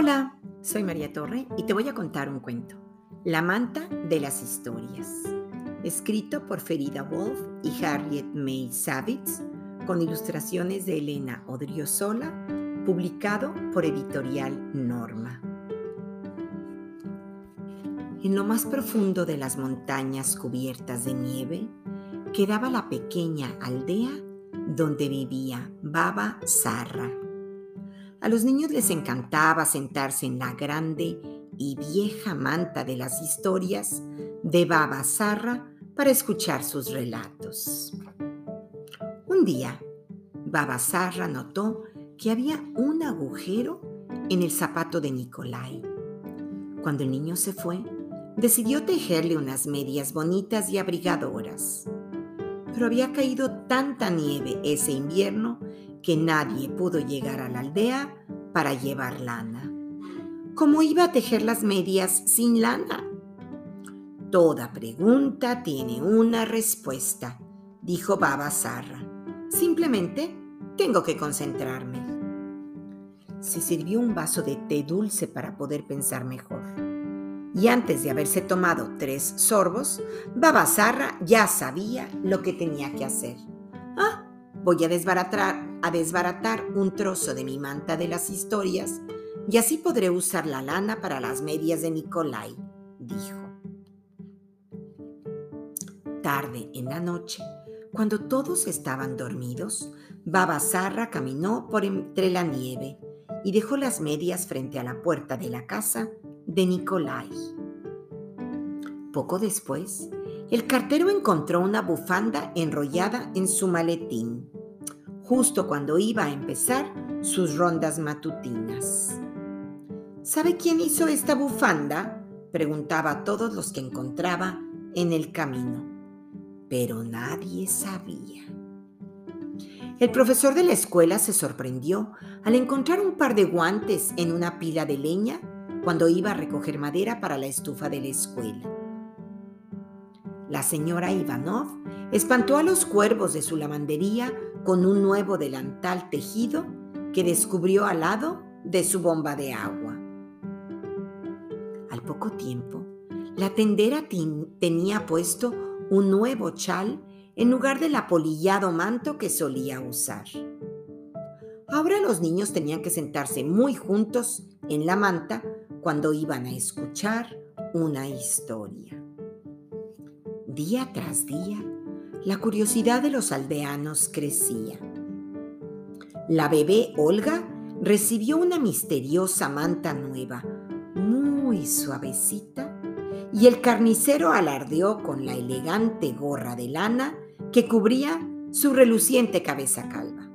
Hola, soy María Torre y te voy a contar un cuento. La manta de las historias. Escrito por Ferida Wolf y Harriet May Savitz, con ilustraciones de Elena Odriozola, publicado por Editorial Norma. En lo más profundo de las montañas cubiertas de nieve quedaba la pequeña aldea donde vivía Baba Zarra a los niños les encantaba sentarse en la grande y vieja manta de las historias de Baba Zarra para escuchar sus relatos. Un día, Baba Zarra notó que había un agujero en el zapato de Nicolai. Cuando el niño se fue, decidió tejerle unas medias bonitas y abrigadoras. Pero había caído tanta nieve ese invierno que nadie pudo llegar a la aldea para llevar lana. ¿Cómo iba a tejer las medias sin lana? Toda pregunta tiene una respuesta, dijo Baba Zarra. Simplemente tengo que concentrarme. Se sirvió un vaso de té dulce para poder pensar mejor. Y antes de haberse tomado tres sorbos, Baba Zarra ya sabía lo que tenía que hacer. Ah, voy a desbaratar a desbaratar un trozo de mi manta de las historias y así podré usar la lana para las medias de Nicolai, dijo. Tarde en la noche, cuando todos estaban dormidos, Baba Zarra caminó por entre la nieve y dejó las medias frente a la puerta de la casa de Nicolai. Poco después, el cartero encontró una bufanda enrollada en su maletín justo cuando iba a empezar sus rondas matutinas. ¿Sabe quién hizo esta bufanda? preguntaba a todos los que encontraba en el camino. Pero nadie sabía. El profesor de la escuela se sorprendió al encontrar un par de guantes en una pila de leña cuando iba a recoger madera para la estufa de la escuela. La señora Ivanov espantó a los cuervos de su lavandería con un nuevo delantal tejido que descubrió al lado de su bomba de agua. Al poco tiempo, la tendera tenía puesto un nuevo chal en lugar del apolillado manto que solía usar. Ahora los niños tenían que sentarse muy juntos en la manta cuando iban a escuchar una historia. Día tras día, la curiosidad de los aldeanos crecía. La bebé Olga recibió una misteriosa manta nueva, muy suavecita, y el carnicero alardeó con la elegante gorra de lana que cubría su reluciente cabeza calva.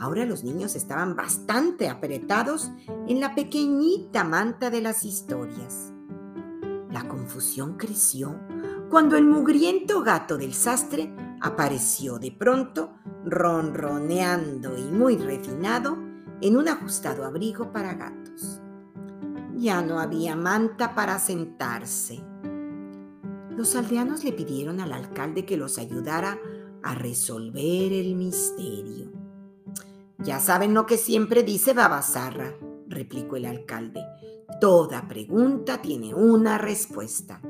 Ahora los niños estaban bastante apretados en la pequeñita manta de las historias. La confusión creció cuando el mugriento gato del sastre apareció de pronto, ronroneando y muy refinado, en un ajustado abrigo para gatos. Ya no había manta para sentarse. Los aldeanos le pidieron al alcalde que los ayudara a resolver el misterio. Ya saben lo que siempre dice Babazarra, replicó el alcalde. Toda pregunta tiene una respuesta.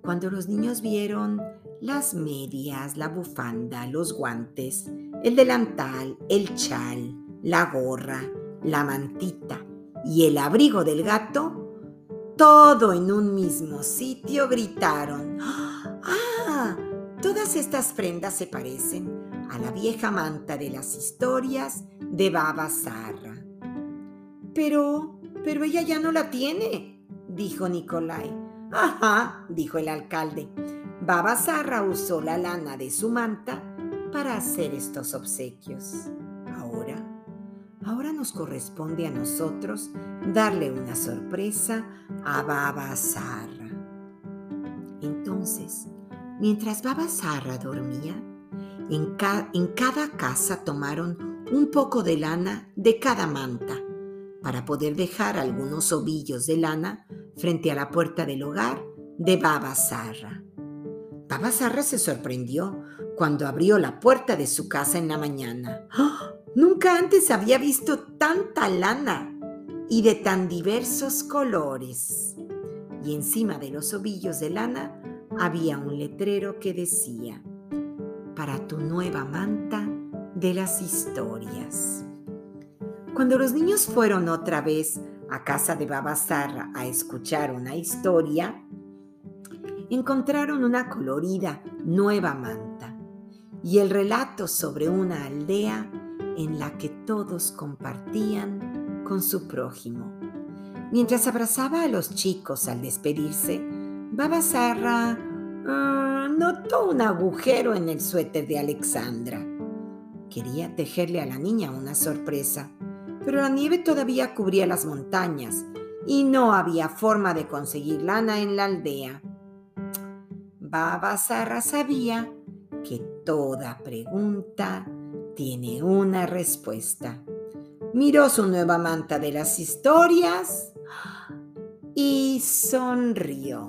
Cuando los niños vieron las medias, la bufanda, los guantes, el delantal, el chal, la gorra, la mantita y el abrigo del gato, todo en un mismo sitio gritaron, ¡Ah! Todas estas prendas se parecen a la vieja manta de las historias de Baba Zarra. Pero, pero ella ya no la tiene, dijo Nicolai. Ajá, dijo el alcalde. Baba Zarra usó la lana de su manta para hacer estos obsequios. Ahora, ahora nos corresponde a nosotros darle una sorpresa a Baba Zarra. Entonces, mientras Baba Zarra dormía, en, cada casa tomaron un poco de lana de cada manta para poder dejar algunos ovillos de lana frente a la puerta del hogar de Baba Zarra. Baba Zarra se sorprendió cuando abrió la puerta de su casa en la mañana. ¡Ah! Nunca antes había visto tanta lana. y de tan diversos colores. Y encima de los ovillos de lana había un letrero que decía, para tu nueva manta de las historias. Cuando los niños fueron otra vez a casa de Babasarra a escuchar una historia, encontraron una colorida nueva manta y el relato sobre una aldea en la que todos compartían con su prójimo. Mientras abrazaba a los chicos al despedirse, Babasarra uh, notó un agujero en el suéter de Alexandra. Quería tejerle a la niña una sorpresa, pero la nieve todavía cubría las montañas y no había forma de conseguir lana en la aldea. Baba Sarra sabía que toda pregunta tiene una respuesta. Miró su nueva manta de las historias y sonrió.